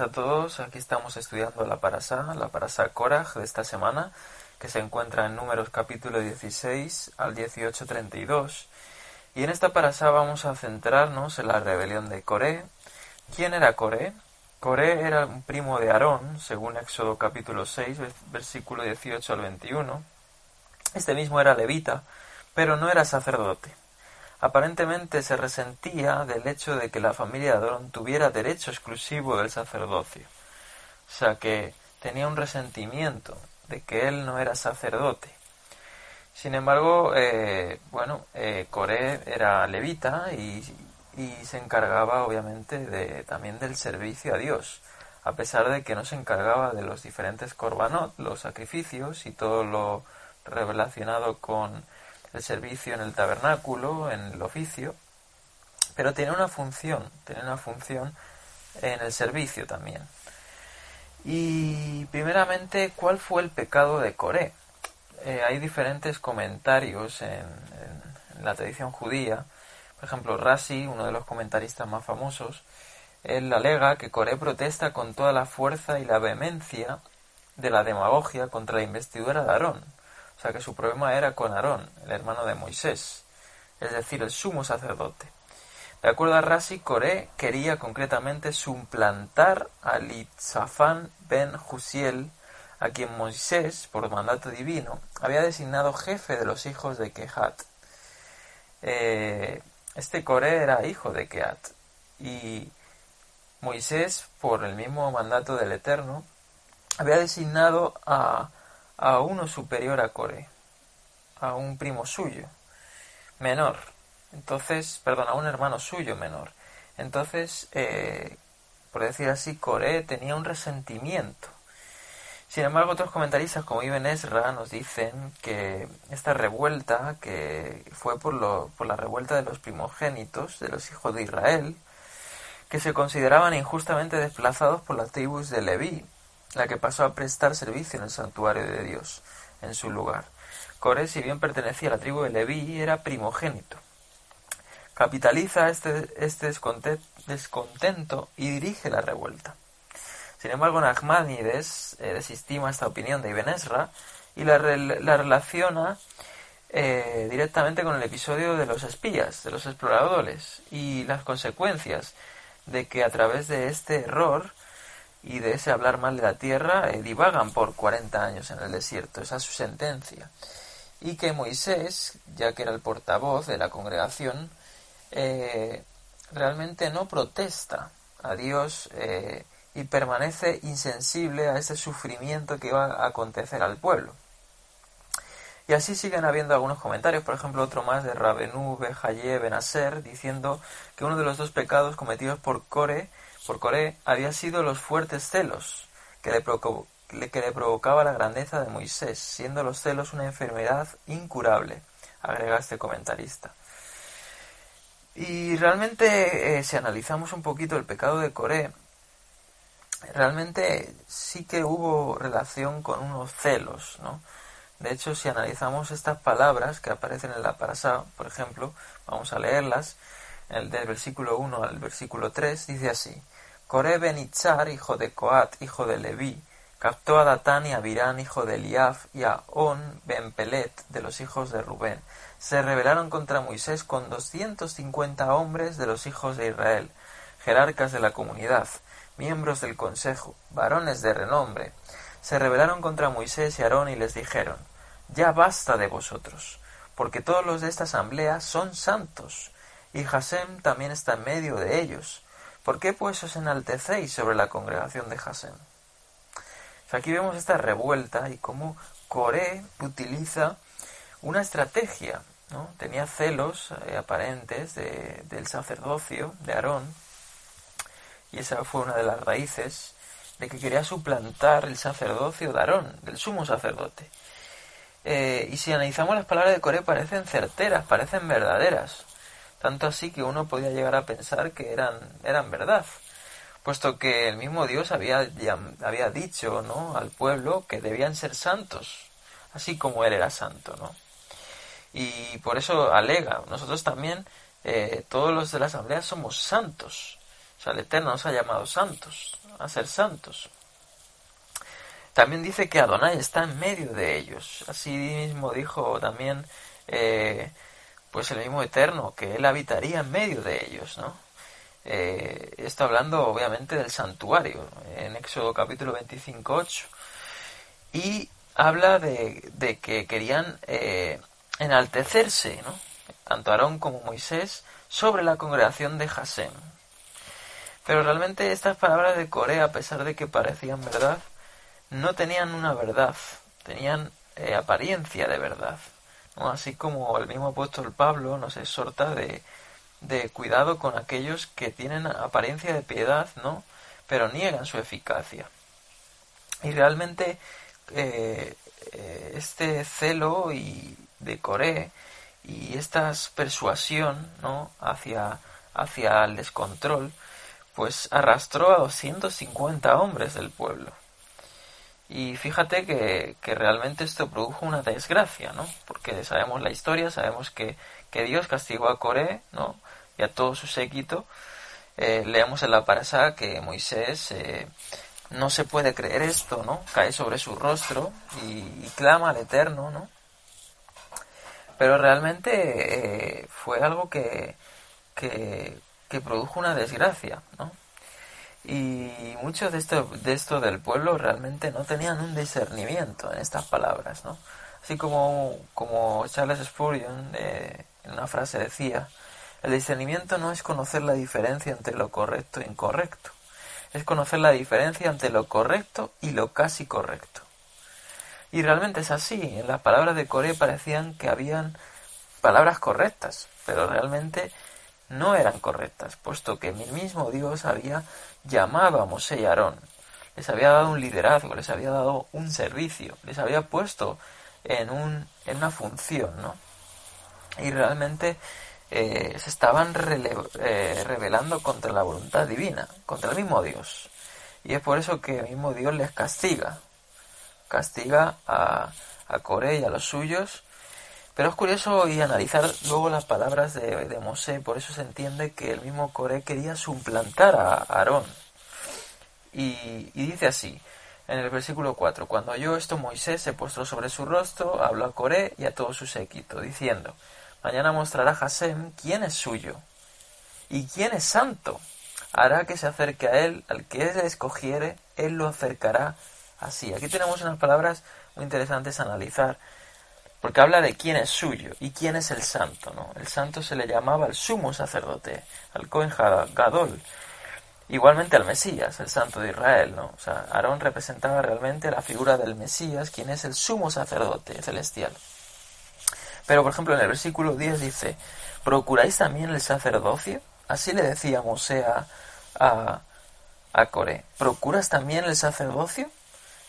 A todos, aquí estamos estudiando la Parasá, la Parasá Korach de esta semana, que se encuentra en números capítulo 16 al 18.32. Y en esta Parasá vamos a centrarnos en la rebelión de Coré. ¿Quién era Coré? Coré era un primo de Aarón, según Éxodo capítulo 6, versículo 18 al 21. Este mismo era levita, pero no era sacerdote. Aparentemente se resentía del hecho de que la familia de Aarón tuviera derecho exclusivo del sacerdocio. O sea que tenía un resentimiento de que él no era sacerdote. Sin embargo, eh, bueno, eh, Coré era levita y, se encargaba obviamente de, también del servicio a Dios, a pesar de que no se encargaba de los diferentes korbanot, los sacrificios y todo lo relacionado con el servicio en el tabernáculo, en el oficio, pero tiene una función, tiene una función en el servicio también. Y primeramente, ¿cuál fue el pecado de Coré? Eh, hay diferentes comentarios en, la tradición judía. Por ejemplo, Rasi, uno de los comentaristas más famosos, él alega que Coré protesta con toda la fuerza y la vehemencia de la demagogia contra la investidura de Aarón. O sea que su problema era con Aarón, el hermano de Moisés, es decir, el sumo sacerdote. De acuerdo a Rasi, Coré quería concretamente suplantar a Litzafán ben Jusiel, a quien Moisés, por mandato divino, había designado jefe de los hijos de Kehat. Eh, este Coré era hijo de Kehat y Moisés, por el mismo mandato del Eterno, había designado a, a uno superior a Coré, a un primo suyo, menor. Entonces, perdón, a un hermano suyo menor. Entonces, eh, por decir así, Coré tenía un resentimiento sin embargo, otros comentaristas como Ibn Ezra nos dicen que esta revuelta, que fue por, lo, por la revuelta de los primogénitos, de los hijos de Israel, que se consideraban injustamente desplazados por las tribus de Leví, la que pasó a prestar servicio en el santuario de Dios, en su lugar. Coré, si bien pertenecía a la tribu de Leví, era primogénito. Capitaliza este, este descontento y dirige la revuelta. Sin embargo, Nachmanides eh, desestima esta opinión de Ibn Ezra y la, la relaciona eh, directamente con el episodio de los espías, de los exploradores, y las consecuencias de que a través de este error y de ese hablar mal de la tierra eh, divagan por 40 años en el desierto. Esa es su sentencia. Y que Moisés, ya que era el portavoz de la congregación, eh, realmente no protesta a Dios eh, y permanece insensible a ese sufrimiento que iba a acontecer al pueblo. Y así siguen habiendo algunos comentarios, por ejemplo otro más de Rabenú, Bejaye, Benaser, diciendo que uno de los dos pecados cometidos por Core, por Coré había sido los fuertes celos que le, que le provocaba la grandeza de Moisés, siendo los celos una enfermedad incurable, agrega este comentarista. Y realmente, eh, si analizamos un poquito el pecado de Coré, realmente sí que hubo relación con unos celos, ¿no? De hecho, si analizamos estas palabras que aparecen en la parasá, por ejemplo, vamos a leerlas, el del versículo 1 al versículo 3, dice así, Coré ben Itzar, hijo de Coat, hijo de Leví, captó a Datán y a Virán, hijo de Eliaf, y a On ben Pelet, de los hijos de Rubén. Se rebelaron contra Moisés con doscientos cincuenta hombres de los hijos de Israel, jerarcas de la comunidad, miembros del consejo, varones de renombre, se rebelaron contra Moisés y Aarón y les dijeron, Ya basta de vosotros, porque todos los de esta asamblea son santos, y Hasem también está en medio de ellos. ¿Por qué pues os enaltecéis sobre la congregación de Hasem? aquí vemos esta revuelta y cómo Coré utiliza una estrategia. ¿no? Tenía celos eh, aparentes del sacerdocio de Aarón y esa fue una de las raíces de que quería suplantar el sacerdocio de Aarón, del sumo sacerdote. Eh, y si analizamos las palabras de Coré parecen certeras, parecen verdaderas, tanto así que uno podía llegar a pensar que eran, eran verdad, puesto que el mismo Dios había, había dicho ¿no? al pueblo que debían ser santos, así como él era santo. ¿no? Y por eso alega, nosotros también, eh, todos los de la asamblea somos santos, o sea, el Eterno nos ha llamado santos, a ser santos. También dice que Adonai está en medio de ellos. Así mismo dijo también eh, pues el mismo Eterno, que Él habitaría en medio de ellos, ¿no? Eh, está hablando obviamente del santuario, en Éxodo capítulo 25, 8. Y habla de, de que querían eh, enaltecerse, ¿no? tanto Aarón como Moisés, sobre la congregación de Hasem. Pero realmente estas palabras de Corea, a pesar de que parecían verdad, no tenían una verdad, tenían eh, apariencia de verdad. Así como el mismo apóstol Pablo nos exhorta de, de cuidado con aquellos que tienen apariencia de piedad, ¿no? pero niegan su eficacia. Y realmente eh, eh, este celo y de Coré y esta persuasión ¿no? hacia, hacia el descontrol pues arrastró a 250 hombres del pueblo. Y fíjate que, que, realmente esto produjo una desgracia, ¿no? Porque sabemos la historia, sabemos que, que Dios castigó a Coré, ¿no? Y a todo su séquito. Eh, leemos en la parasá que Moisés eh, no se puede creer esto, ¿no? Cae sobre su rostro y, clama al Eterno, ¿no? Pero realmente eh, fue algo que, que, que produjo una desgracia, ¿no? Y muchos de esto, de esto del pueblo realmente no tenían un discernimiento en estas palabras, ¿no? Así como, como Charles Spurgeon eh, en una frase decía, el discernimiento no es conocer la diferencia entre lo correcto e incorrecto, es conocer la diferencia entre lo correcto y lo casi correcto. Y realmente es así, en las palabras de Coré parecían que habían palabras correctas, pero realmente no eran correctas, puesto que el mismo Dios había llamado a Mosé y Aarón, les había dado un liderazgo, les había dado un servicio, les había puesto en, un, en una función, ¿no? Y realmente eh, se estaban eh, rebelando contra la voluntad divina, contra el mismo Dios. Y es por eso que el mismo Dios les castiga, castiga a, a y a los suyos pero es curioso y analizar luego las palabras de, de Mosé, por eso se entiende que el mismo Coré quería suplantar a Aarón. Y, dice así, en el versículo 4, cuando oyó esto Moisés se postró sobre su rostro, habló a Coré y a todo su séquito, diciendo, mañana mostrará Hasem quién es suyo y quién es santo. Hará que se acerque a él, al que él escogiere, él lo acercará así. Aquí tenemos unas palabras muy interesantes a analizar porque habla de quién es suyo y quién es el santo, ¿no? El santo se le llamaba el sumo sacerdote, al Cohen Gadol, igualmente al Mesías, el santo de Israel, ¿no? O sea, Aarón representaba realmente la figura del Mesías, quien es el sumo sacerdote celestial. Pero, por ejemplo, en el versículo 10 dice, ¿procuráis también el sacerdocio? Así le decía Mosé a, a, a Coré, ¿procuras también el sacerdocio?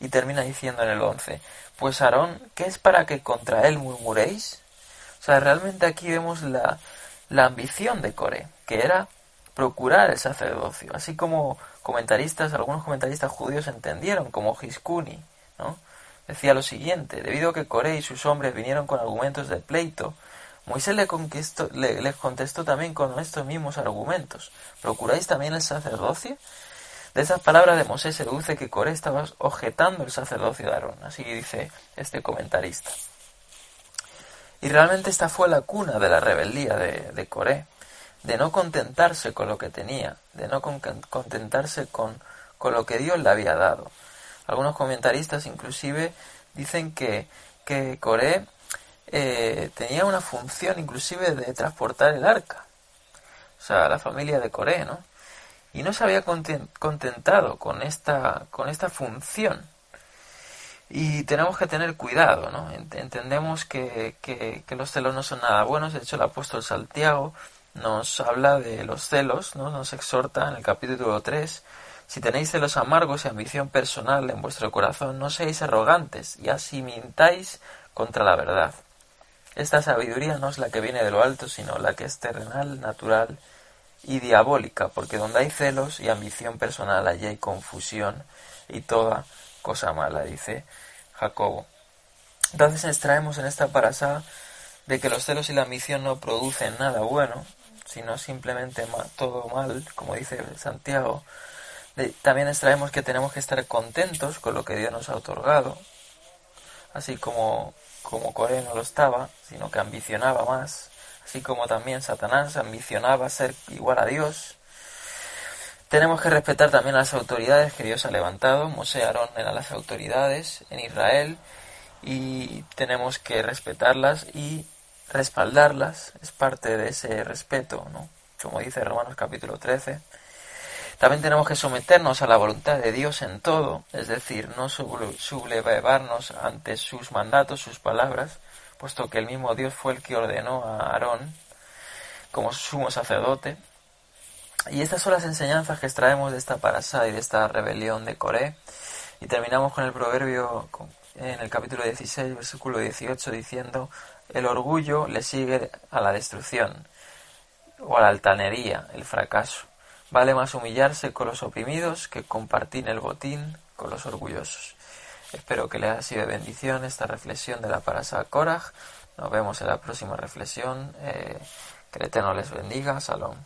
Y termina diciendo en el 11, pues Aarón, ¿qué es para que contra él murmuréis? O sea, realmente aquí vemos la, la ambición de Coré, que era procurar el sacerdocio, así como comentaristas, algunos comentaristas judíos entendieron, como Giscuni, ¿no? Decía lo siguiente, debido a que Coré y sus hombres vinieron con argumentos de pleito, Moisés le, les contestó también con estos mismos argumentos. ¿Procuráis también el sacerdocio? De esas palabras de Moisés se deduce que Coré estaba objetando el sacerdocio de Aarón, así dice este comentarista. Y realmente esta fue la cuna de la rebeldía de, de Coré, de no contentarse con lo que tenía, de no contentarse con, con lo que Dios le había dado. Algunos comentaristas inclusive dicen que, que Coré eh, tenía una función inclusive de transportar el arca. o sea, la familia de Coré, ¿no? Y no se había contentado con esta, con esta función. Y tenemos que tener cuidado, ¿no? Entendemos que, que, los celos no son nada buenos. De hecho, el apóstol Santiago nos habla de los celos, ¿no? Nos exhorta en el capítulo 3 si tenéis celos amargos y ambición personal en vuestro corazón, no seáis arrogantes y así mintáis contra la verdad. Esta sabiduría no es la que viene de lo alto, sino la que es terrenal, natural y diabólica, porque donde hay celos y ambición personal, allí hay confusión y toda cosa mala, dice Jacobo. Entonces extraemos en esta parasá de que los celos y la ambición no producen nada bueno, sino simplemente todo mal, como dice Santiago, también extraemos que tenemos que estar contentos con lo que Dios nos ha otorgado, así como, como Coré no lo estaba, sino que ambicionaba más, así como también Satanás ambicionaba ser igual a Dios. Tenemos que respetar también a las autoridades que Dios ha levantado. Mosé Aarón eran las autoridades en Israel y tenemos que respetarlas y respaldarlas. Es parte de ese respeto, ¿no? Como dice Romanos capítulo 13. También tenemos que someternos a la voluntad de Dios en todo, es decir, no sublevarnos ante sus mandatos, sus palabras, puesto que el mismo Dios fue el que ordenó a Aarón como sumo sacerdote. Y estas son las enseñanzas que extraemos de esta parasá y de esta rebelión de Coré. Y terminamos con el proverbio en el capítulo 16, versículo 18, diciendo, el orgullo le sigue a la destrucción o a la altanería, el fracaso. Vale más humillarse con los oprimidos que compartir el botín con los orgullosos. Espero que les haya sido bendición esta reflexión de la Parasa Korach. Nos vemos en la próxima reflexión. Eh, que el Eterno les bendiga. Salón.